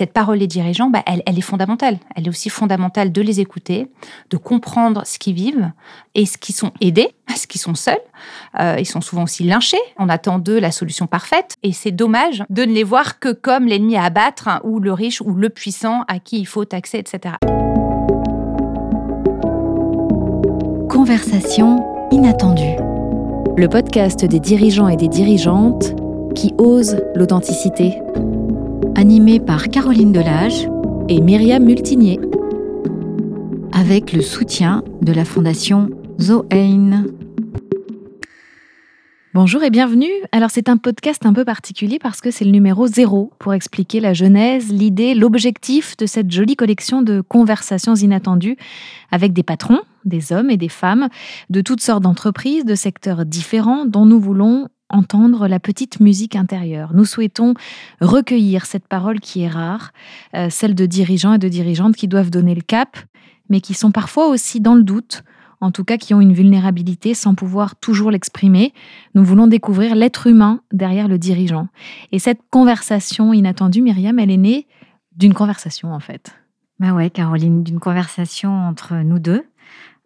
cette parole des dirigeants, bah, elle, est fondamentale. Elle est aussi fondamentale de les écouter, de comprendre ce qu'ils vivent et ce qu'ils sont aidés, ce qu'ils sont seuls. Euh, ils sont souvent aussi lynchés. On attend d'eux la solution parfaite. Et c'est dommage de ne les voir que comme l'ennemi à abattre hein, ou le riche ou le puissant à qui il faut taxer, etc. Conversation inattendue. Le podcast des dirigeants et des dirigeantes qui osent l'authenticité animé par Caroline Delage et Myriam Multinier, avec le soutien de la Fondation Zoein. Bonjour et bienvenue. Alors c'est un podcast un peu particulier parce que c'est le numéro zéro pour expliquer la genèse, l'idée, l'objectif de cette jolie collection de conversations inattendues avec des patrons, des hommes et des femmes de toutes sortes d'entreprises, de secteurs différents dont nous voulons entendre la petite musique intérieure. Nous souhaitons recueillir cette parole qui est rare, euh, celle de dirigeants et de dirigeantes qui doivent donner le cap, mais qui sont parfois aussi dans le doute, en tout cas qui ont une vulnérabilité sans pouvoir toujours l'exprimer. Nous voulons découvrir l'être humain derrière le dirigeant. Et cette conversation inattendue, Myriam, elle est née d'une conversation en fait. Bah ouais, Caroline, d'une conversation entre nous deux.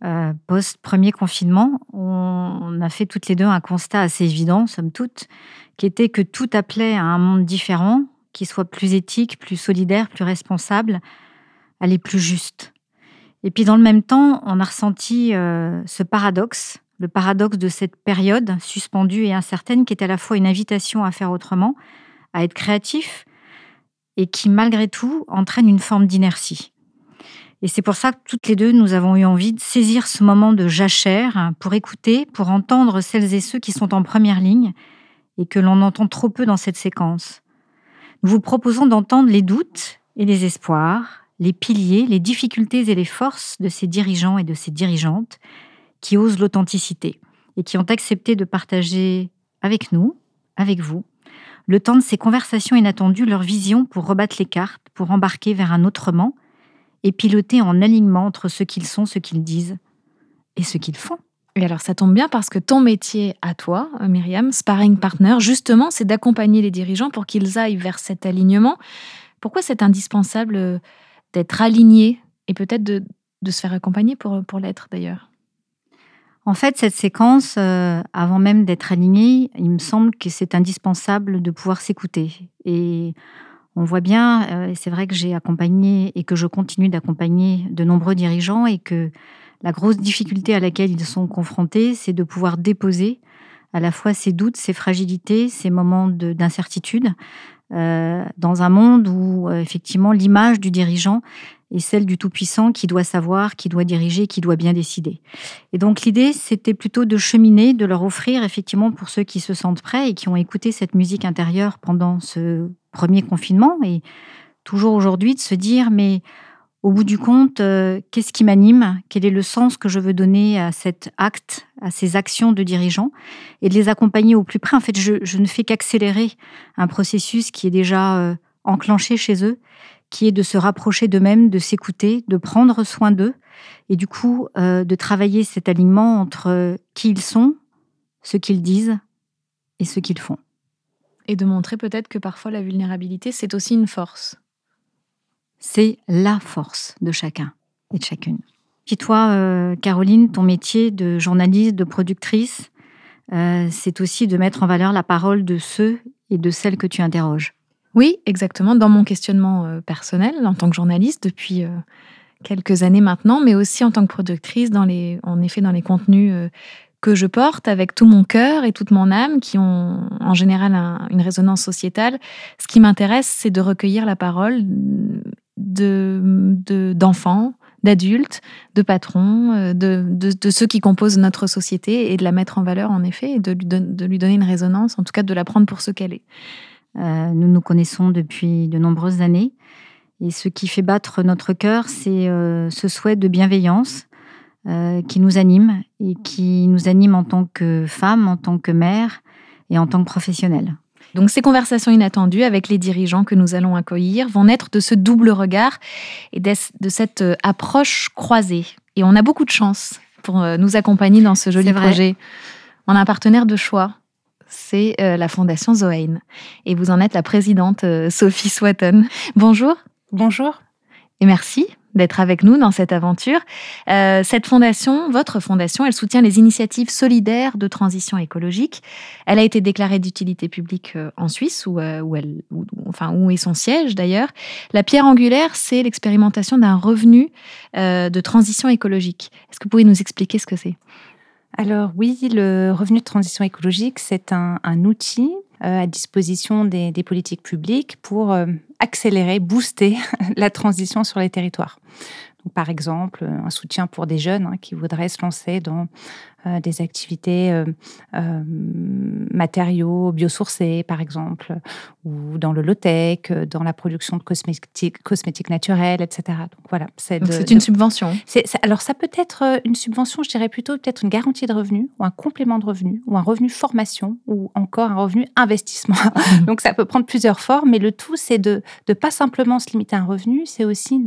Euh, post-premier confinement, on, a fait toutes les deux un constat assez évident, somme toute, qui était que tout appelait à un monde différent, qui soit plus éthique, plus solidaire, plus responsable, aller plus juste. Et puis dans le même temps, on a ressenti euh, ce paradoxe, le paradoxe de cette période suspendue et incertaine, qui est à la fois une invitation à faire autrement, à être créatif, et qui malgré tout entraîne une forme d'inertie. Et c'est pour ça que toutes les deux, nous avons eu envie de saisir ce moment de jachère pour écouter, pour entendre celles et ceux qui sont en première ligne et que l'on entend trop peu dans cette séquence. Nous vous proposons d'entendre les doutes et les espoirs, les piliers, les difficultés et les forces de ces dirigeants et de ces dirigeantes qui osent l'authenticité et qui ont accepté de partager avec nous, avec vous, le temps de ces conversations inattendues, leur vision pour rebattre les cartes, pour embarquer vers un autrement et piloter en alignement entre ce qu'ils sont, ce qu'ils disent et ce qu'ils font. Et alors ça tombe bien parce que ton métier à toi, euh, Myriam, sparring partner, justement, c'est d'accompagner les dirigeants pour qu'ils aillent vers cet alignement. Pourquoi c'est indispensable euh, d'être aligné et peut-être de, se faire accompagner pour, pour l'être d'ailleurs? En fait, cette séquence, euh, avant même d'être aligné, il me semble que c'est indispensable de pouvoir s'écouter. Et on voit bien, euh, c'est vrai que j'ai accompagné et que je continue d'accompagner de nombreux dirigeants et que la grosse difficulté à laquelle ils sont confrontés, c'est de pouvoir déposer à la fois ces doutes, ces fragilités, ces moments d'incertitude euh, dans un monde où euh, effectivement l'image du dirigeant est celle du Tout-Puissant qui doit savoir, qui doit diriger, qui doit bien décider. Et donc l'idée, c'était plutôt de cheminer, de leur offrir effectivement pour ceux qui se sentent prêts et qui ont écouté cette musique intérieure pendant ce premier confinement et toujours aujourd'hui de se dire mais au bout du compte, euh, qu'est-ce qui m'anime? Quel est le sens que je veux donner à cet acte, à ces actions de dirigeants et de les accompagner au plus près. En fait, je, ne fais qu'accélérer un processus qui est déjà euh, enclenché chez eux, qui est de se rapprocher d'eux-mêmes, de s'écouter, de prendre soin d'eux et du coup euh, de travailler cet alignement entre qui ils sont, ce qu'ils disent et ce qu'ils font. Et de montrer peut-être que parfois la vulnérabilité, c'est aussi une force. C'est la force de chacun et de chacune. Puis toi, euh, Caroline, ton métier de journaliste, de productrice, euh, c'est aussi de mettre en valeur la parole de ceux et de celles que tu interroges. Oui, exactement, dans mon questionnement euh, personnel en tant que journaliste depuis quelques années maintenant, mais aussi en tant que productrice, dans les, en effet dans les contenus que je porte avec tout mon cœur et toute mon âme, qui ont en général une résonance sociétale. Ce qui m'intéresse, c'est de recueillir la parole de, d'enfants, d'adultes, de patrons, euh, de, ceux qui composent notre société et de la mettre en valeur, en effet, et de lui, de lui donner une résonance, en tout cas de la prendre pour ce qu'elle est. Euh, nous nous connaissons depuis de nombreuses années. Et ce qui fait battre notre cœur, c'est euh, ce souhait de bienveillance, euh, qui nous anime et qui nous anime en tant que femme, en tant que mère et en tant que professionnelle. Donc ces conversations inattendues avec les dirigeants que nous allons accueillir vont naître de ce double regard et de cette euh, approche croisée. Et on a beaucoup de chance pour euh, nous accompagner dans ce joli projet. On a un partenaire de choix. c'est la Fondation Zoein. Et vous en êtes la présidente, Sophie Swatton. Bonjour. Bonjour. Et merci d'être avec nous dans cette aventure. Euh, cette fondation, votre fondation, elle soutient les initiatives solidaires de transition écologique. Elle a été déclarée d'utilité publique euh, en Suisse, où, euh, elle, enfin, où est son siège d'ailleurs. La pierre angulaire, c'est l'expérimentation d'un revenu de transition écologique. Est-ce que vous pouvez nous expliquer ce que c'est? Alors oui, le revenu de transition écologique, c'est un, outil à disposition des, politiques publiques pour accélérer, booster la transition sur les territoires. par exemple, un soutien pour des jeunes hein, qui voudraient se lancer dans euh, des activités euh, euh, matériaux biosourcés, par exemple, ou dans le low-tech, dans la production de cosmétiques, cosmétiques naturels, etc. Donc voilà, c'est une subvention. alors ça peut être une subvention, je dirais plutôt peut-être une garantie de revenu, ou un complément de revenu, ou un revenu formation, ou encore un revenu investissement. Donc ça peut prendre plusieurs formes, mais le tout, c'est de ne pas simplement se limiter à un revenu, c'est aussi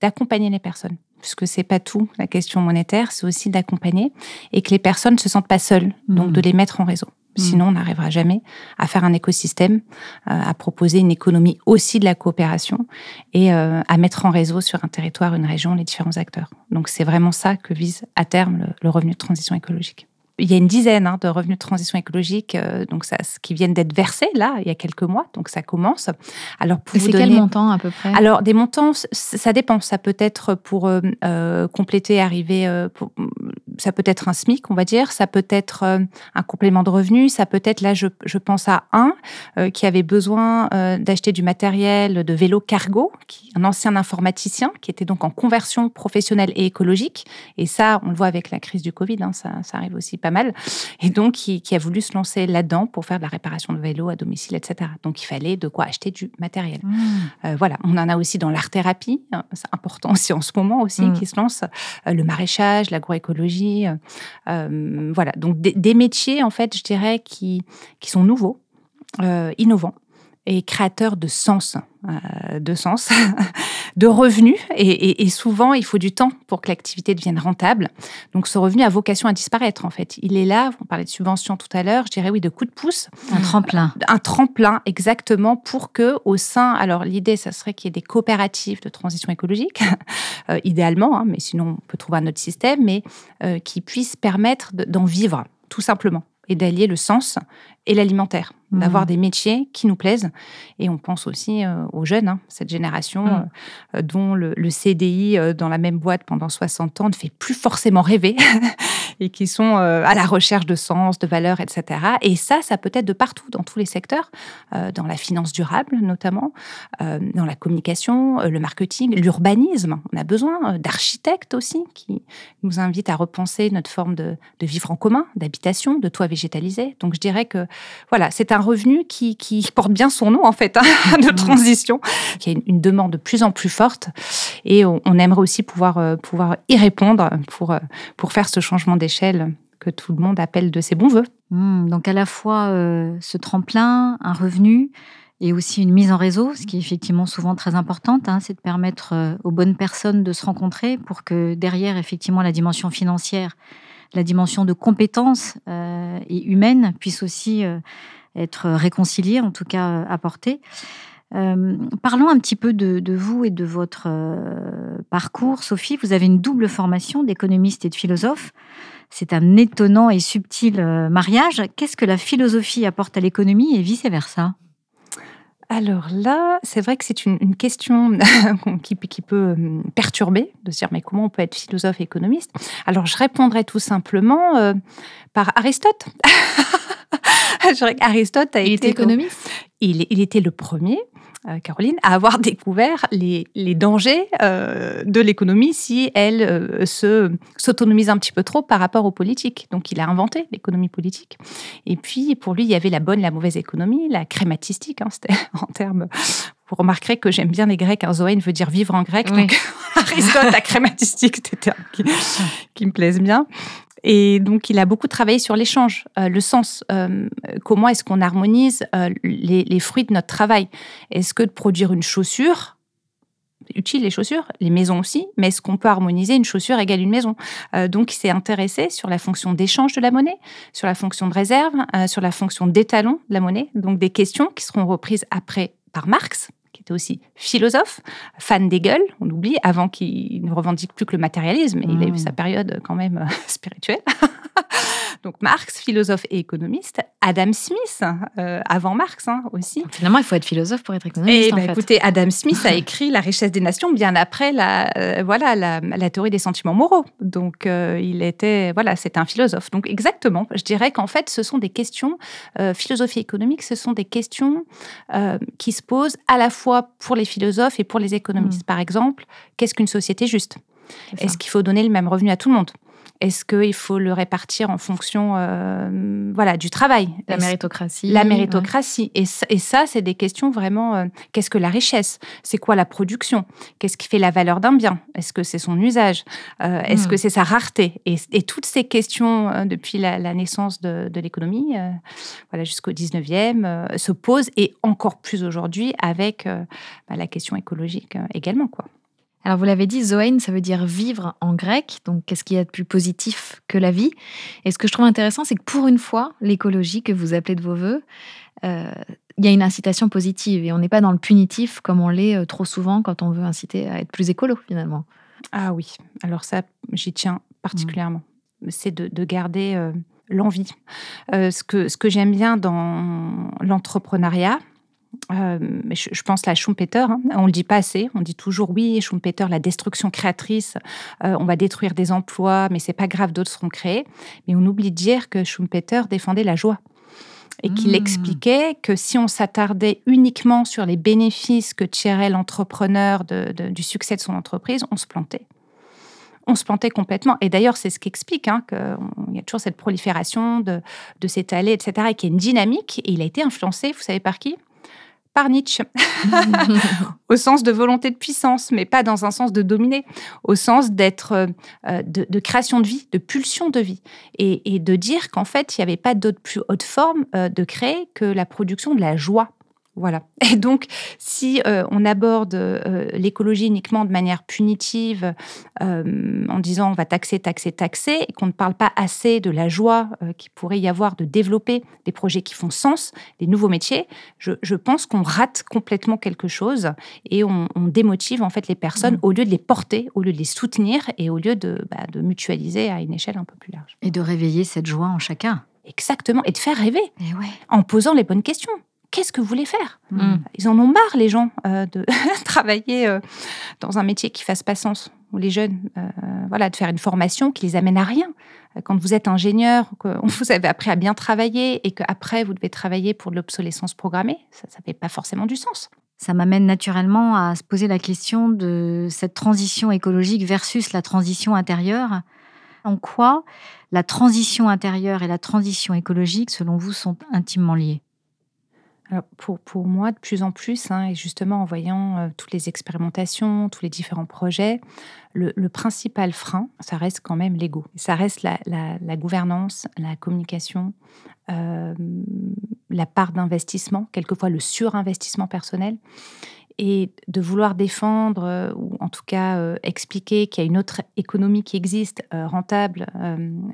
d'accompagner les personnes puisque c'est pas tout la question monétaire, c'est aussi d'accompagner et que les personnes ne se sentent pas seules, donc mmh. de les mettre en réseau. Mmh. Sinon, on n'arrivera jamais à faire un écosystème, euh, à proposer une économie aussi de la coopération et euh, à mettre en réseau sur un territoire, une région, les différents acteurs. Donc, c'est vraiment ça que vise à terme le revenu de transition écologique il y a une dizaine hein, de revenus de transition écologique euh, donc ça, qui viennent d'être versés là, il y a quelques mois. Donc ça commence. Alors pour c'est quel montant à peu près? Alors des montants, ça dépend. Ça peut être pour euh, euh, compléter, arriver. Ça peut être un SMIC, on va dire. Ça peut être un complément de revenus. Ça peut être là, je, je pense à un qui avait besoin d'acheter du matériel de vélo cargo, qui, un ancien informaticien qui était donc en conversion professionnelle et écologique. Et ça, on le voit avec la crise du Covid. Hein, ça, ça arrive aussi pas mal, et donc qui, a voulu se lancer là-dedans pour faire de la réparation de vélos à domicile, etc. Donc il fallait de quoi acheter du matériel. Mmh. Euh, voilà, on en a aussi dans l'art-thérapie, hein, c'est important aussi en ce moment aussi, mmh. qui se lance, euh, le maraîchage, l'agroécologie, euh, voilà. Donc des, métiers, en fait, je dirais, qui, qui sont nouveaux, innovants et créateurs de sens, de sens, de revenus. Et, souvent, il faut du temps pour que l'activité devienne rentable. Donc, ce revenu a vocation à disparaître, en fait. Il est là, on parlait de subvention tout à l'heure, je dirais oui, de coup de pouce. Un tremplin. Un tremplin, exactement, pour que au sein, alors l'idée, ça serait qu'il y ait des coopératives de transition écologique, euh, idéalement, hein, mais sinon, on peut trouver un autre système, mais euh, qui puissent permettre d'en vivre, tout simplement et d'allier le sens et l'alimentaire, d'avoir mmh. des métiers qui nous plaisent. Et on pense aussi euh, aux jeunes, hein, cette génération mmh. euh, dont le, CDI euh, dans la même boîte pendant 60 ans ne fait plus forcément rêver et qui sont à la recherche de sens, de valeurs, etc. Et ça, ça peut être de partout, dans tous les secteurs, dans la finance durable notamment, dans la communication, le marketing, l'urbanisme. On a besoin d'architectes aussi qui nous invitent à repenser notre forme de, de vivre en commun, d'habitation, de toit végétalisé. Donc je dirais que voilà, c'est un revenu qui, porte bien son nom en fait hein, de mmh. transition, qui a une, demande de plus en plus forte, et on, aimerait aussi pouvoir euh, pouvoir y répondre pour euh, pour faire ce changement d'échelle que tout le monde appelle de ses bons voeux. Mmh, donc à la fois euh, ce tremplin, un revenu, et aussi une mise en réseau, ce qui est effectivement souvent très importante, hein, c'est de permettre aux bonnes personnes de se rencontrer pour que derrière effectivement la dimension financière la dimension de compétence euh, et humaine puisse aussi euh, être réconciliée, en tout cas euh, apportée. parlons un petit peu de, vous et de votre parcours. Sophie, vous avez une double formation d'économiste et de philosophe. C'est un étonnant et subtil mariage. Qu'est-ce que la philosophie apporte à l'économie et vice-versa? Alors là, c'est vrai que c'est une, question qui, peut euh, perturber, de se dire mais comment on peut être philosophe et économiste? Alors je répondrai tout simplement euh, par Aristote. Aristote a été économiste? il, était le premier euh, Caroline, à avoir découvert les, dangers euh, de l'économie si elle euh, se s'autonomise un petit peu trop par rapport aux politiques. Donc, il a inventé l'économie politique. Et puis, pour lui, il y avait la bonne, la mauvaise économie, la crématistique. Hein, c'était en termes. Vous remarquerez que j'aime bien les Grecs. Un Zoé veut dire vivre en grec. Donc, Aristote, la crématistique, c'était termes qui, qui me plaisent bien. Et donc, il a beaucoup travaillé sur l'échange, euh, le sens. Euh, comment est-ce qu'on harmonise euh, les, fruits de notre travail Est-ce que de produire une chaussure, utiles les chaussures, les maisons aussi, mais est-ce qu'on peut harmoniser une chaussure égale une maison? Donc, il s'est intéressé sur la fonction d'échange de la monnaie, sur la fonction de réserve, sur la fonction d'étalon de la monnaie. Donc, des questions qui seront reprises après par Marx, qui était aussi philosophe, fan d'Hegel, on oublie, avant qu'il ne revendique plus que le matérialisme, et il a eu mmh. sa période quand même spirituelle. Donc Marx, philosophe et économiste. Adam Smith, euh, avant Marx hein, aussi. Finalement, il faut être philosophe pour être économiste. Et, eh ben, écoutez, Adam Smith a écrit La richesse des nations bien après la, euh, voilà, la, théorie des sentiments moraux. Donc euh, il était, voilà, c'est un philosophe. Donc exactement, je dirais qu'en fait, ce sont des questions, philosophie économique, ce sont des questions qui se posent à la fois pour les philosophes et pour les économistes. Mmh. Par exemple, qu'est-ce qu'une société juste? Est-ce qu'il faut donner le même revenu à tout le monde? Est-ce qu'il faut le répartir en fonction euh, voilà, du travail? La méritocratie. La méritocratie. Et, ça, c'est des questions vraiment. Euh, qu'est-ce que la richesse? C'est quoi la production? Qu'est-ce qui fait la valeur d'un bien? Est-ce que c'est son usage? Euh, Est-ce que hmm. c'est sa rareté? Et, toutes ces questions, depuis la, naissance de, l'économie, voilà, jusqu'au 19e, se posent et encore plus aujourd'hui avec bah, la question écologique également. Quoi. Alors vous l'avez dit, Zoein, ça veut dire vivre en grec. Donc qu'est-ce qu'il y a de plus positif que la vie? Et ce que je trouve intéressant, c'est que pour une fois, l'écologie que vous appelez de vos voeux, euh, il y a une incitation positive et on n'est pas dans le punitif comme on l'est euh, trop souvent quand on veut inciter à être plus écolo finalement. Ah oui, alors ça, j'y tiens particulièrement. C'est de, garder euh, l'envie. ce que, ce que j'aime bien dans l'entrepreneuriat, euh, je, pense à Schumpeter, hein. on le dit pas assez, on dit toujours oui, Schumpeter, la destruction créatrice, euh, on va détruire des emplois, mais c'est pas grave, d'autres seront créés. Mais on oublie de dire que Schumpeter défendait la joie et qu'il hmm. expliquait que si on s'attardait uniquement sur les bénéfices que tirait l'entrepreneur du succès de son entreprise, on se plantait on se plantait complètement. Et d'ailleurs, c'est ce qui explique hein, qu'il y a toujours cette prolifération de, de s'étaler, etc., et qu'il y a une dynamique. Et il a été influencé, vous savez par qui? Par Nietzsche, au sens de volonté de puissance, mais pas dans un sens de dominer, au sens d'être euh, de, création de vie, de pulsion de vie, et, de dire qu'en fait, il n'y avait pas d'autre plus haute forme euh, de créer que la production de la joie voilà. Et donc, si euh, on aborde euh, l'écologie uniquement de manière punitive, euh, en disant on va taxer, taxer, taxer, et qu'on ne parle pas assez de la joie qu'il pourrait y avoir de développer des projets qui font sens, des nouveaux métiers, je, pense qu'on rate complètement quelque chose et on, démotive en fait les personnes mmh. au lieu de les porter, au lieu de les soutenir et au lieu de, bah, de mutualiser à une échelle un peu plus large. Et de réveiller cette joie en chacun. Exactement, et de faire rêver et ouais. en posant les bonnes questions qu'est-ce que vous voulez faire mm. Ils en ont marre, les gens, euh, de travailler euh, dans un métier qui fasse pas sens. Ou les jeunes, euh, voilà, de faire une formation qui les amène à rien. Quand vous êtes ingénieur, que vous avez appris à bien travailler et qu'après vous devez travailler pour de l'obsolescence programmée, ça ne fait pas forcément du sens. Ça m'amène naturellement à se poser la question de cette transition écologique versus la transition intérieure. En quoi la transition intérieure et la transition écologique, selon vous, sont intimement liées? Pour, moi, de plus en plus, hein, et justement en voyant euh, toutes les expérimentations, tous les différents projets, le, principal frein, ça reste quand même l'ego. Ça reste la, la, gouvernance, la communication, euh, la part d'investissement, quelquefois le surinvestissement personnel et de vouloir défendre euh, ou en tout cas euh, expliquer qu'il y a une autre économie qui existe, euh, rentable,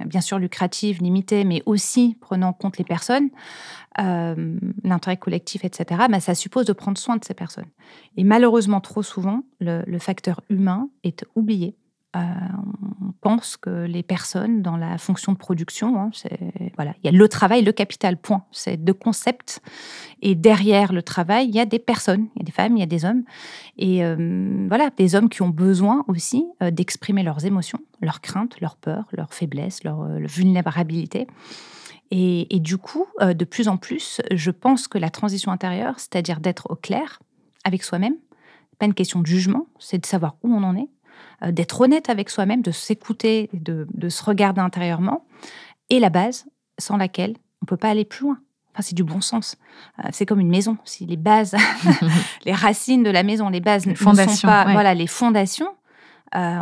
bien sûr lucrative, limitée, mais aussi prenant en compte les personnes, l'intérêt collectif, etc., bah, ça suppose de prendre soin de ces personnes. Et malheureusement, trop souvent, le facteur humain est oublié euh, on pense que les personnes dans la fonction de production, hein, voilà, il y a le travail, le capital, point. C'est deux concepts. Et derrière le travail, il y a des personnes, il y a des femmes, il y a des hommes. Et euh, voilà, des hommes qui ont besoin aussi euh, d'exprimer leurs émotions, leurs craintes, leurs peurs, leurs faiblesses, leur, vulnérabilité. Et, et, du coup, de plus en plus, je pense que la transition intérieure, c'est-à-dire d'être au clair avec soi-même, pas une question de jugement, c'est de savoir où on en est, euh, d'être honnête avec soi-même, de s'écouter, de, de se regarder intérieurement, et la base sans laquelle on ne peut pas aller plus loin. Enfin, c'est du bon sens. Euh, c'est comme une maison. Si les bases, les racines de la maison, les bases ne sont pas, voilà, les fondations, euh,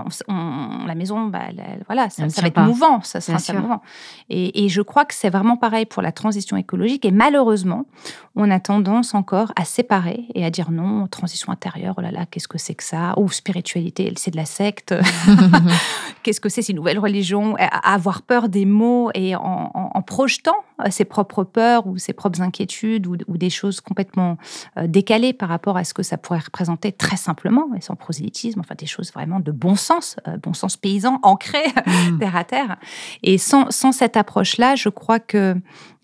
la maison, bah, voilà, ça, va être mouvant, ça sera mouvant. Et, je crois que c'est vraiment pareil pour la transition écologique. Et malheureusement, on a tendance encore à séparer et à dire non, transition intérieure, oh là là, qu'est-ce que c'est que ça? Ou spiritualité, c'est de la secte. qu'est-ce que c'est ces nouvelles religions? À avoir peur des mots et en, projetant euh, ses propres peurs ou ses propres inquiétudes ou, des choses complètement euh, décalées par rapport à ce que ça pourrait représenter très simplement et sans prosélytisme, enfin des choses vraiment de bon sens, euh, bon sens paysan, ancré mmh. terre à terre. Et sans, sans cette approche-là, je crois que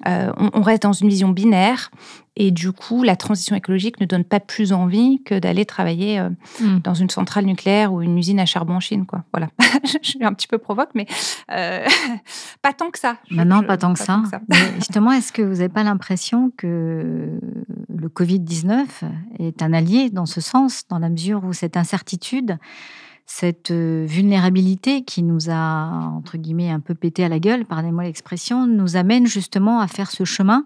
euh, on, reste dans une vision binaire et du coup, la transition écologique ne donne pas plus envie que d'aller travailler euh, mmh. dans une centrale nucléaire ou une usine à charbon en Chine. Quoi. Voilà. je suis un petit peu provoque, mais pas tant que ça. Maintenant, pas, tant, que ça. justement, est-ce que vous n'avez pas l'impression que le Covid-19 est un allié dans ce sens, dans la mesure où cette incertitude cette euh, vulnérabilité qui nous a, entre guillemets, un peu pété à la gueule, pardonnez-moi l'expression, nous amène justement à faire ce chemin,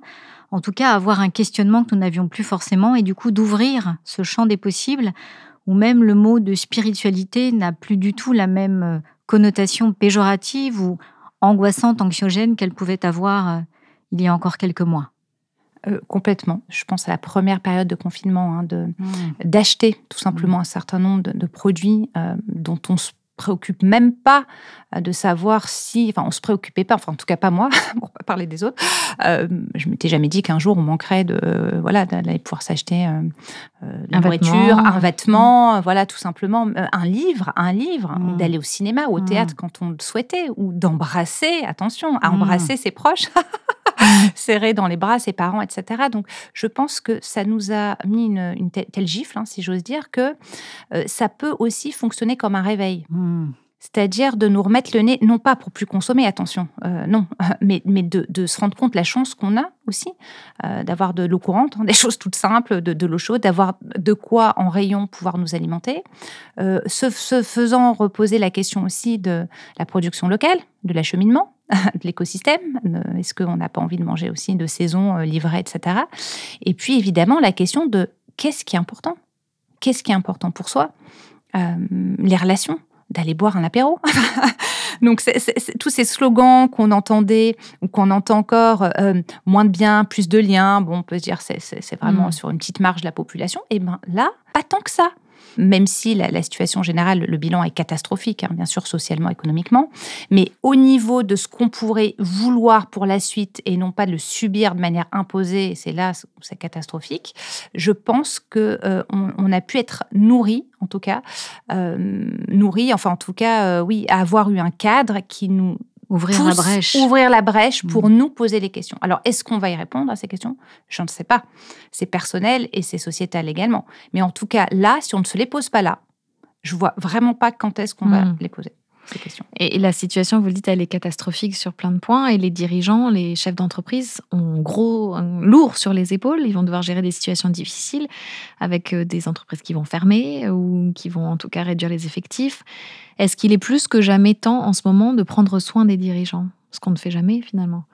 en tout cas à avoir un questionnement que nous n'avions plus forcément, et du coup d'ouvrir ce champ des possibles, où même le mot de spiritualité n'a plus du tout la même euh, connotation péjorative ou angoissante, anxiogène qu'elle pouvait avoir euh, il y a encore quelques mois. Euh, complètement. Je pense à la première période de confinement, hein, de, mmh. d'acheter tout simplement mmh. un certain nombre de, produits euh, dont on se préoccupe même pas euh, de savoir si, enfin, on se préoccupait pas, enfin, en tout cas pas moi, pour pas parler des autres. je m'étais jamais dit qu'un jour on manquerait de, voilà, d'aller pouvoir s'acheter une voiture, un vêtement, voilà, tout simplement, un livre, un livre, d'aller au cinéma ou au théâtre quand on le souhaitait, ou d'embrasser, attention, à embrasser ses proches. serrer dans les bras ses parents, etc. Donc, je pense que ça nous a mis une, telle, gifle, hein, si j'ose dire, que euh, ça peut aussi fonctionner comme un réveil. Hmm. C'est-à-dire de nous remettre le nez, non pas pour plus consommer, attention, euh, non, mais, mais de, se rendre compte la chance qu'on a aussi euh, d'avoir de l'eau courante, hein, des choses toutes simples, de, l'eau chaude, d'avoir de quoi en rayon pouvoir nous alimenter, euh, se, faisant reposer la question aussi de la production locale, de l'acheminement, de l'écosystème. Est-ce qu'on n'a pas envie de manger aussi de saison, livrée, etc. Et puis évidemment la question de qu'est-ce qui est important? Qu'est-ce qui est important pour soi? Les relations d'aller boire un apéro. Donc, tous ces slogans qu'on entendait ou qu'on entend encore, euh, moins de biens, plus de liens, bon, on peut se dire c'est vraiment mm. sur une petite marge de la population. Et bien là, pas tant que ça même si la, situation générale, le bilan est catastrophique, hein, bien sûr, socialement, économiquement. Mais au niveau de ce qu'on pourrait vouloir pour la suite et non pas de le subir de manière imposée, c'est là où c'est catastrophique, je pense qu'on euh, a pu être nourri, en tout cas, euh, nourri, enfin en tout cas, euh, oui, avoir eu un cadre qui nous Ouvrir la brèche. Ouvrir la brèche pour mm. nous poser les questions. Alors, est-ce qu'on va y répondre à ces questions? Je ne sais pas. C'est personnel et c'est sociétal également. Mais en tout cas, là, si on ne se les pose pas là, je vois vraiment pas quand est-ce qu'on va mm. les poser. Ces questions. Et la situation, vous le dites, elle est catastrophique sur plein de points. Et les dirigeants, les chefs d'entreprise ont gros, lourd sur les épaules. Ils vont devoir gérer des situations difficiles avec euh, des entreprises qui vont fermer ou qui vont en tout cas réduire les effectifs. Est-ce qu'il est plus que jamais temps en ce moment de prendre soin des dirigeants? Ce qu'on ne fait jamais finalement.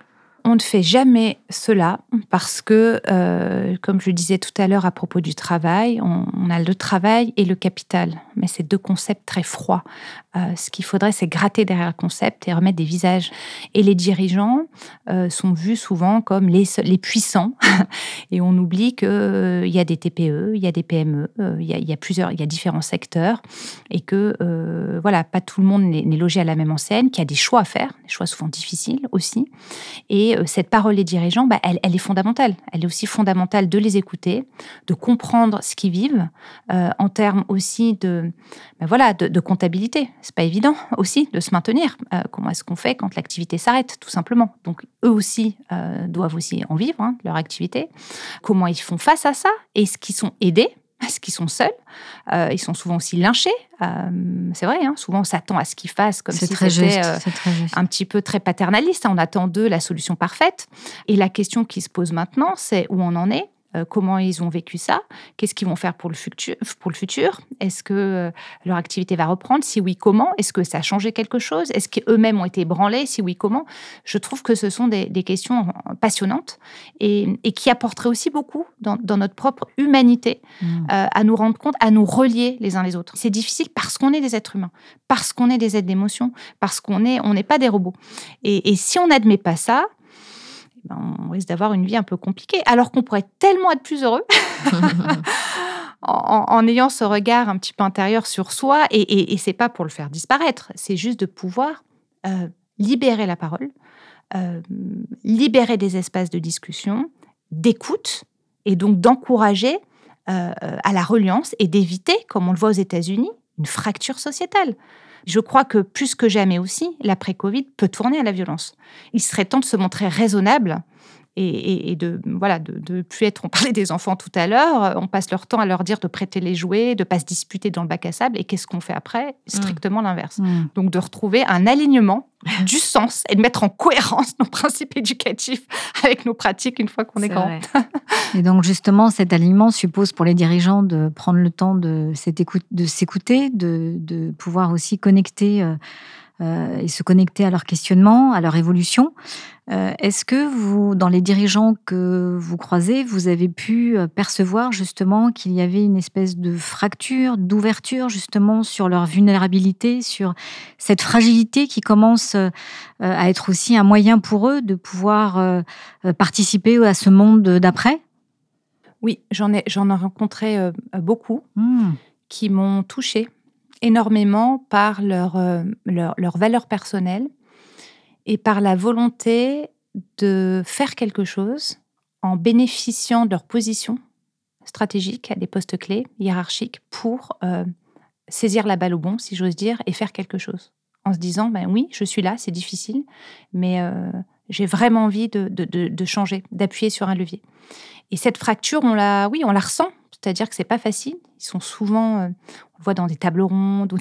On ne fait jamais cela parce que, euh, comme je le disais tout à l'heure à propos du travail, on, a le travail et le capital. Mais c'est deux concepts très froids. Euh, ce qu'il faudrait, c'est gratter derrière le concept et remettre des visages. Et les dirigeants euh, sont vus souvent comme les, puissants. et on oublie qu'il y a des TPE, il y a des PME, il y a, il y a plusieurs, il y a différents secteurs. Et que, voilà, pas tout le monde n'est logé à la même enseigne, qu'il y a des choix à faire, des choix souvent difficiles aussi. Et euh, cette parole des dirigeants, bah, elle, est fondamentale. Elle est aussi fondamentale de les écouter, de comprendre ce qu'ils vivent, euh, en termes aussi de, bah, voilà, de, comptabilité. C'est pas évident aussi de se maintenir. Euh, comment est-ce qu'on fait quand l'activité s'arrête, tout simplement? Donc eux aussi doivent aussi en vivre hein, leur activité. Comment ils font face à ça? Est-ce qu'ils sont aidés? Parce qu'ils sont seuls? Euh, ils sont souvent aussi lynchés. Euh, c'est vrai, hein, souvent on s'attend à ce qu'ils fassent comme si c'était euh, un petit peu très paternaliste. On attend d'eux la solution parfaite. Et la question qui se pose maintenant, c'est où on en est? Euh, comment ils ont vécu ça, qu'est-ce qu'ils vont faire pour le futur. Pour le futur? Est-ce que euh, leur activité va reprendre? Si oui, comment? Est-ce que ça a changé quelque chose? Est-ce qu'eux-mêmes ont été ébranlés Si oui, comment? Je trouve que ce sont des, questions passionnantes et, qui apporteraient aussi beaucoup dans, notre propre humanité mmh. euh, à nous rendre compte, à nous relier les uns les autres. C'est difficile parce qu'on est des êtres humains, parce qu'on est des êtres d'émotion, parce qu'on n'est on n'est pas des robots. Et, et si on n'admet pas ça, ben, on risque d'avoir une vie un peu compliquée, alors qu'on pourrait tellement être plus heureux en, ayant ce regard un petit peu intérieur sur soi. Et, et, et c'est pas pour le faire disparaître, c'est juste de pouvoir euh, libérer la parole, euh, libérer des espaces de discussion, d'écoute, et donc d'encourager euh, à la reliance et d'éviter, comme on le voit aux États-Unis, une fracture sociétale. Je crois que plus que jamais aussi, l'après-Covid peut tourner à la violence. Il serait temps de se montrer raisonnable et, de voilà de, plus être. On parlait des enfants tout à l'heure. On passe leur temps à leur dire de prêter les jouets, de pas se disputer dans le bac à sable. Et qu'est-ce qu'on fait après? Mmh. Strictement l'inverse. Mmh. Donc de retrouver un alignement du sens et de mettre en cohérence nos principes éducatifs avec nos pratiques une fois qu'on est, grand. et donc justement, cet alignement suppose pour les dirigeants de prendre le temps de s'écouter, de, de, pouvoir aussi connecter. Euh, et se connecter à leur questionnement, à leur évolution. Euh, est-ce que vous, dans les dirigeants que vous croisez, vous avez pu euh, percevoir justement qu'il y avait une espèce de fracture, d'ouverture justement sur leur vulnérabilité, sur cette fragilité qui commence à être aussi un moyen pour eux de pouvoir participer à ce monde d'après? Oui, j'en ai, j'en ai rencontré beaucoup mmh. qui m'ont touchée énormément par leur, euh, leur, leur, valeur personnelle et par la volonté de faire quelque chose en bénéficiant de leur position stratégique à des postes clés, hiérarchiques, pour euh, saisir la balle au bon, si j'ose dire, et faire quelque chose. En se disant, ben oui, je suis là, c'est difficile, mais euh, j'ai vraiment envie de, de, de changer, d'appuyer sur un levier. Et cette fracture, on la, oui, on la ressent c'est-à-dire que c'est pas facile. Ils sont souvent, euh, on le voit dans des tables rondes ou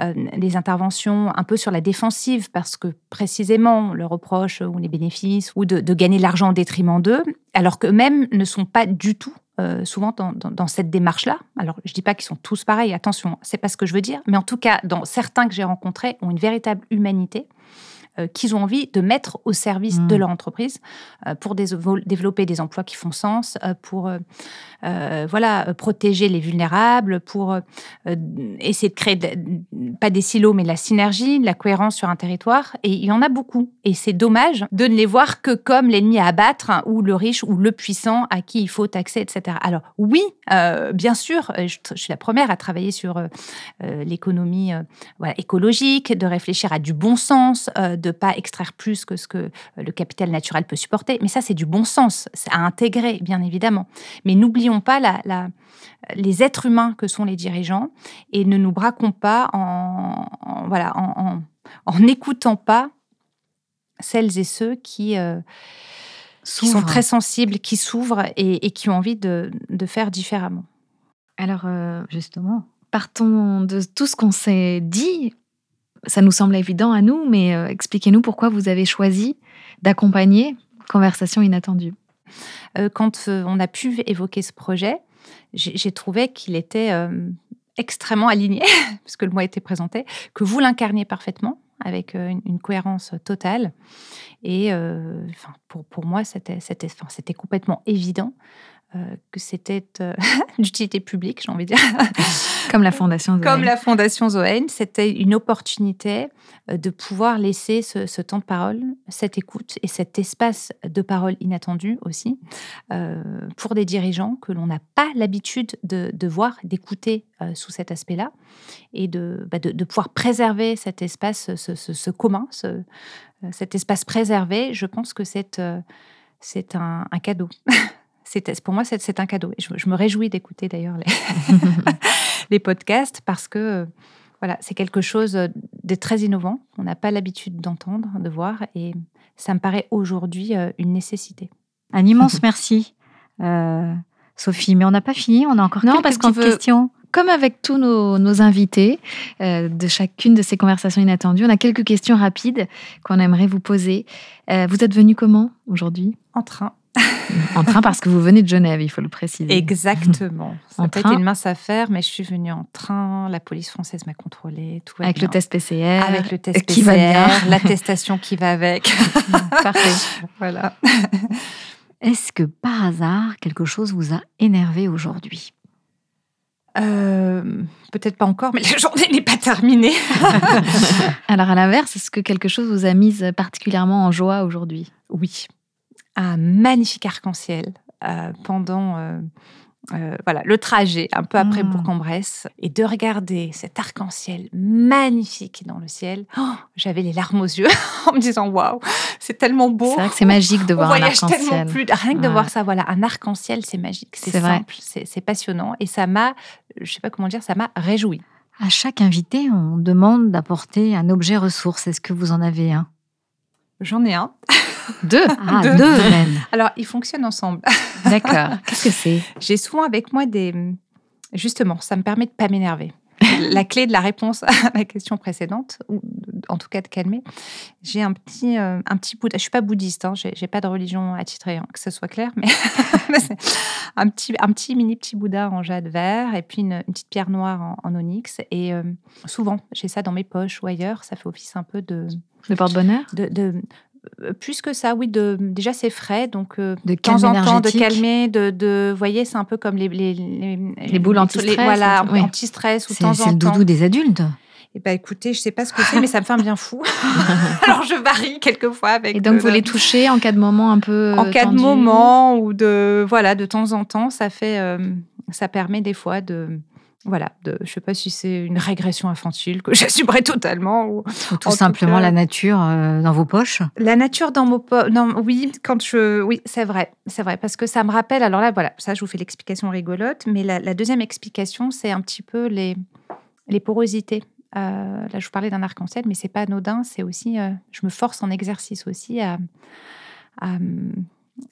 euh, des, interventions un peu sur la défensive parce que précisément on leur reproche ou les bénéfices ou de, gagner de l'argent au détriment d'eux, alors qu'eux-mêmes ne sont pas du tout euh, souvent dans, cette démarche-là. Alors, je dis pas qu'ils sont tous pareils, attention, c'est pas ce que je veux dire, mais en tout cas, dans certains que j'ai rencontrés, ont une véritable humanité euh, qu'ils ont envie de mettre au service de mmh. leur entreprise euh, pour développer des emplois qui font sens, euh, pour voilà protéger les vulnérables, pour essayer de créer pas des silos mais de la synergie, de la cohérence sur un territoire. Et il y en a beaucoup. Et c'est dommage de ne les voir que comme l'ennemi à abattre hein, ou le riche ou le puissant à qui il faut taxer, etc. Alors oui, bien sûr, je, suis la première à travailler sur l'économie voilà, écologique, de réfléchir à du bon sens, de pas extraire plus que ce que euh, le capital naturel peut supporter. Mais ça, c'est du bon sens, à intégrer, bien évidemment. Mais n'oublions pas la, les êtres humains que sont les dirigeants et ne nous braquons pas en, voilà, en, n'écoutant pas celles et ceux qui, euh, sont très sensibles, qui s'ouvrent et, qui ont envie de, de faire différemment. Alors, euh, justement, partons de tout ce qu'on s'est dit ça nous semble évident à nous, mais euh, expliquez-nous pourquoi vous avez choisi d'accompagner Conversation inattendue. Euh, quand euh, on a pu évoquer ce projet, j'ai trouvé qu'il était extrêmement aligné, puisque le mot été présenté, que vous l'incarniez parfaitement, avec une, cohérence totale. Et pour, pour moi, c'était complètement évident que c'était euh, d'utilité publique, j'ai envie de dire. Comme la Fondation Zoen. Comme la Fondation Zoen, c'était une opportunité euh, de pouvoir laisser ce, temps de parole, cette écoute et cet espace de parole inattendu aussi pour des dirigeants que l'on n'a pas l'habitude de, voir, d'écouter sous cet aspect-là et de, bah, de, pouvoir préserver cet espace, ce, commun, cet espace préservé. Je pense que c'est un cadeau. pour moi, c'est un cadeau. Et je, me réjouis d'écouter d'ailleurs les, podcasts parce que voilà, c'est quelque chose de très innovant. On n'a pas l'habitude d'entendre, de voir, et ça me paraît aujourd'hui euh, une nécessité. Un immense merci, euh, Sophie. Mais on n'a pas fini, on a encore non, quelques parce petites questions comme avec tous nos, invités euh, de chacune de ces conversations inattendues, on a quelques questions rapides qu'on aimerait vous poser. Euh, vous êtes venu comment aujourd'hui? En train. en train parce que vous venez de Genève, il faut le préciser. Exactement. Ça n'a pas été une mince affaire, mais je suis venue en train. La police française m'a contrôlée. Tout avec le test PCR. Avec le test qui PCR, l'attestation qui va avec. Parfait. voilà. Est-ce que par hasard, quelque chose vous a énervé aujourd'hui? Euh, Peut-être pas encore, mais la journée n'est pas terminée. Alors à l'inverse, est-ce que quelque chose vous a mise particulièrement en joie aujourd'hui? Oui. Un magnifique arc-en-ciel euh, pendant euh, voilà, le trajet, un peu après pour Bourg-en-Bresse, et de regarder cet arc-en-ciel magnifique dans le ciel, oh, j'avais les larmes aux yeux en me disant waouh, c'est tellement beau. C'est vrai que c'est magique de voir un arc-en-ciel. Rien que de voir ça, voilà, un arc-en-ciel, c'est magique, c'est simple, c'est passionnant, et ça m'a, je sais pas comment dire, ça m'a réjoui. À chaque invité, on demande d'apporter un objet ressource. Est-ce que vous en avez un? J'en ai un. Deux Ah, deux, même. Alors, ils fonctionnent ensemble. D'accord. Qu'est-ce que c'est? J'ai souvent avec moi des... Justement, ça me permet de pas m'énerver. la clé de la réponse à la question précédente, ou en tout cas de calmer, j'ai un petit, euh, un petit Bouddha. Je suis pas bouddhiste, hein, j'ai pas de religion attitrée, hein, que ce soit clair, mais un petit, un petit mini petit Bouddha en jade vert et puis une, petite pierre noire en, onyx. Et euh, souvent, j'ai ça dans mes poches ou ailleurs. Ça fait office un peu de de porte-bonheur? de, plus que ça, oui. De, déjà, c'est frais, donc euh, de, temps en temps, de calmer, de, de vous voyez, c'est un peu comme les les, les, boules anti-stress. Voilà, anti-stress ou temps en temps. C'est le doudou des adultes. Eh ben, écoutez, je sais pas ce que c'est, mais ça me fait un bien fou. Alors, je varie quelquefois avec. Et donc, vous les touchez en cas de moment un peu. En cas de moment ou de voilà, de temps en temps, ça fait, euh, ça permet des fois de voilà, de, je sais pas si c'est une régression infantile que j'assumerai totalement ou, tout simplement la nature euh, dans vos poches. La nature dans vos poches. oui, quand je, oui, c'est vrai, c'est vrai, parce que ça me rappelle. Alors là, voilà, ça, je vous fais l'explication rigolote, mais la, deuxième explication, c'est un petit peu les les porosités. Euh, là, je vous parlais d'un arc-en-ciel, mais c'est pas anodin. C'est aussi, euh, je me force en exercice aussi à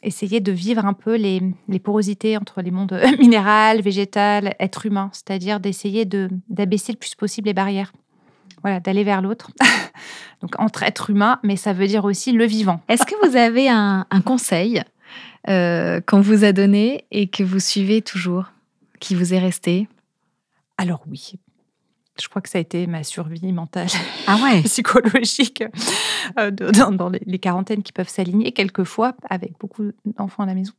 essayer de vivre un peu les, porosités entre les mondes minéral, végétal, être humain, c'est-à-dire d'essayer d'abaisser le plus possible les barrières. Voilà, d'aller vers l'autre. Donc entre être humain, mais ça veut dire aussi le vivant. Est-ce que vous avez un, conseil euh, qu'on vous a donné et que vous suivez toujours, qui vous est resté? Alors oui, je crois que ça a été ma survie mentale, ah ouais. psychologique, euh, dans, les, quarantaines qui peuvent s'aligner quelquefois avec beaucoup d'enfants à la maison.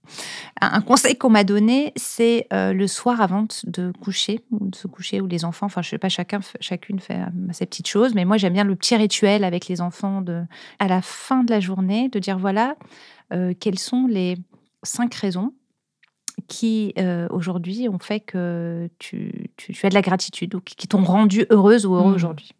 Un, conseil qu'on m'a donné, c'est euh, le soir avant de coucher, ou de se coucher, ou les enfants, enfin je sais pas, chacun, chacune fait euh, ses petites choses, mais moi j'aime bien le petit rituel avec les enfants de, à la fin de la journée, de dire voilà, quelles sont les cinq raisons qui euh, aujourd'hui ont fait que tu, tu, as de la gratitude ou qui, t'ont rendu heureuse ou heureux mmh. aujourd'hui.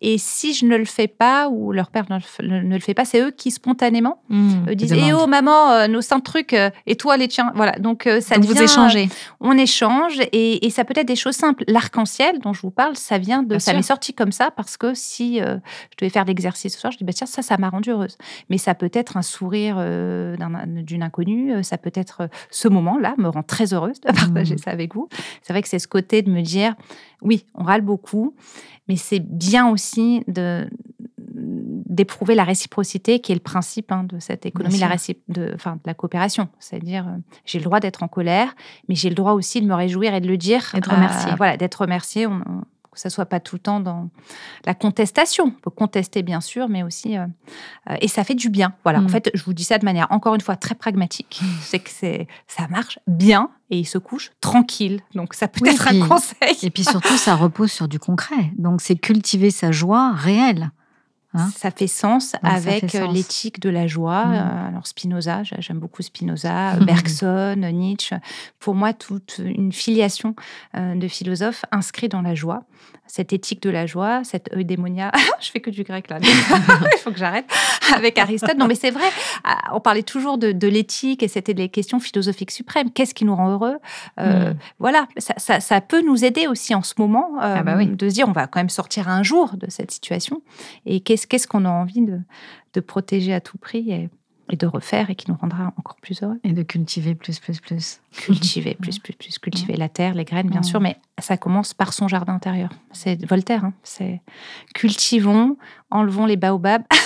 Et si je ne le fais pas, ou leur père ne le fait pas, c'est eux qui spontanément mmh, euh, disent Eh oh maman, euh, nos cinq trucs, euh, et toi les tiens. Voilà, donc ça donc vous échangez. on échange, et, ça peut être des choses simples. L'arc-en-ciel dont je vous parle, ça vient de. ça m'est sorti comme ça parce que si je devais faire l'exercice ce soir, je dis bah, tiens, ça, ça m'a rendu heureuse. Mais ça peut être un sourire d'une inconnue, ça peut être ce moment-là, me rend très heureuse de partager mmh. ça avec vous. C'est vrai que c'est ce côté de me dire oui, on râle beaucoup, mais c'est bien aussi de d'éprouver la réciprocité, qui est le principe hein, de cette économie la de, enfin, de la coopération. C'est-à-dire, euh, j'ai le droit d'être en colère, mais j'ai le droit aussi de me réjouir et de le dire. D'être remercié. voilà, d'être remercié. On, que ça soit pas tout le temps dans la contestation. On peut contester bien sûr, mais aussi euh, euh, et ça fait du bien. Voilà. En mm. fait, je vous dis ça de manière encore une fois très pragmatique. C'est que c'est ça marche bien et il se couche tranquille. Donc ça peut être un conseil. Et puis surtout, ça repose sur du concret. Donc c'est cultiver sa joie réelle. Hein ça fait sens avec euh, l'éthique de la joie. Mm. Alors Spinoza, j'aime beaucoup Spinoza, Bergson, Nietzsche. Pour moi, toute une filiation de philosophes inscrits dans la joie cette éthique de la joie, cette eudémonia. je fais que du grec là. Il faut que j'arrête avec Aristote. Non, mais c'est vrai. Ah, on parlait toujours de, l'éthique et c'était des questions philosophiques suprêmes. Qu'est-ce qui nous rend heureux? Euh, hmm. Voilà, ça, peut nous aider aussi en ce moment euh, ah bah de se dire on va quand même sortir un jour de cette situation et qu'est-ce qu'on a envie de, protéger à tout prix. Et et de refaire et qui nous rendra encore plus heureux. Et de cultiver plus, plus, plus. Cultiver plus, plus, plus. Cultiver la terre, les graines, bien sûr, mais ça commence par son jardin intérieur. C'est Voltaire. Hein. C'est cultivons, enlevons les baobabs.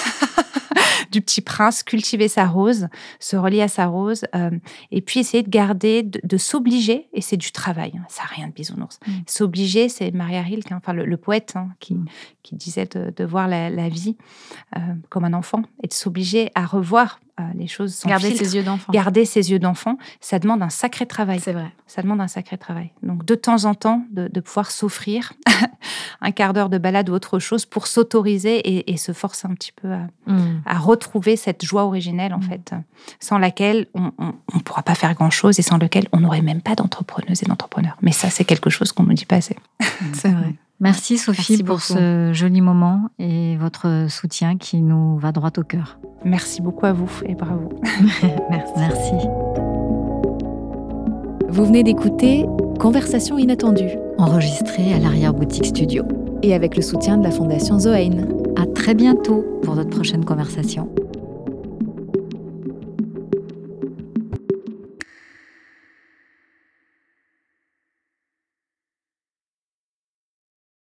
du petit prince, cultiver sa rose, se relier à sa rose, euh, et puis essayer de garder, de, s'obliger, et c'est du travail, hein, ça n'a rien de bisounours. Mm. S'obliger, c'est Maria Rilke, hein, enfin le, poète, hein, qui, mm. qui, disait de, voir la, vie euh, comme un enfant, et de s'obliger à revoir euh, les choses sans Garder ses yeux d'enfant. Garder ses yeux d'enfant, ça demande un sacré travail. C'est vrai. Ça demande un sacré travail. Donc, de temps en temps, de, pouvoir s'offrir un quart d'heure de balade ou autre chose pour s'autoriser et, se forcer un petit peu mm. à, retrouver cette joie originelle, en mm. fait, sans laquelle on ne pourra pas faire grand-chose et sans laquelle on n'aurait même pas d'entrepreneuses et d'entrepreneurs. Mais ça, c'est quelque chose qu'on ne nous dit pas assez. c'est vrai. Merci Sophie pour ce joli moment et votre soutien qui nous va droit au cœur. Merci beaucoup à vous et bravo. Merci. Merci. Vous venez d'écouter Conversation inattendue, enregistrée à l'arrière-boutique studio. Et avec le soutien de la Fondation Zoein. À très bientôt pour notre prochaine conversation.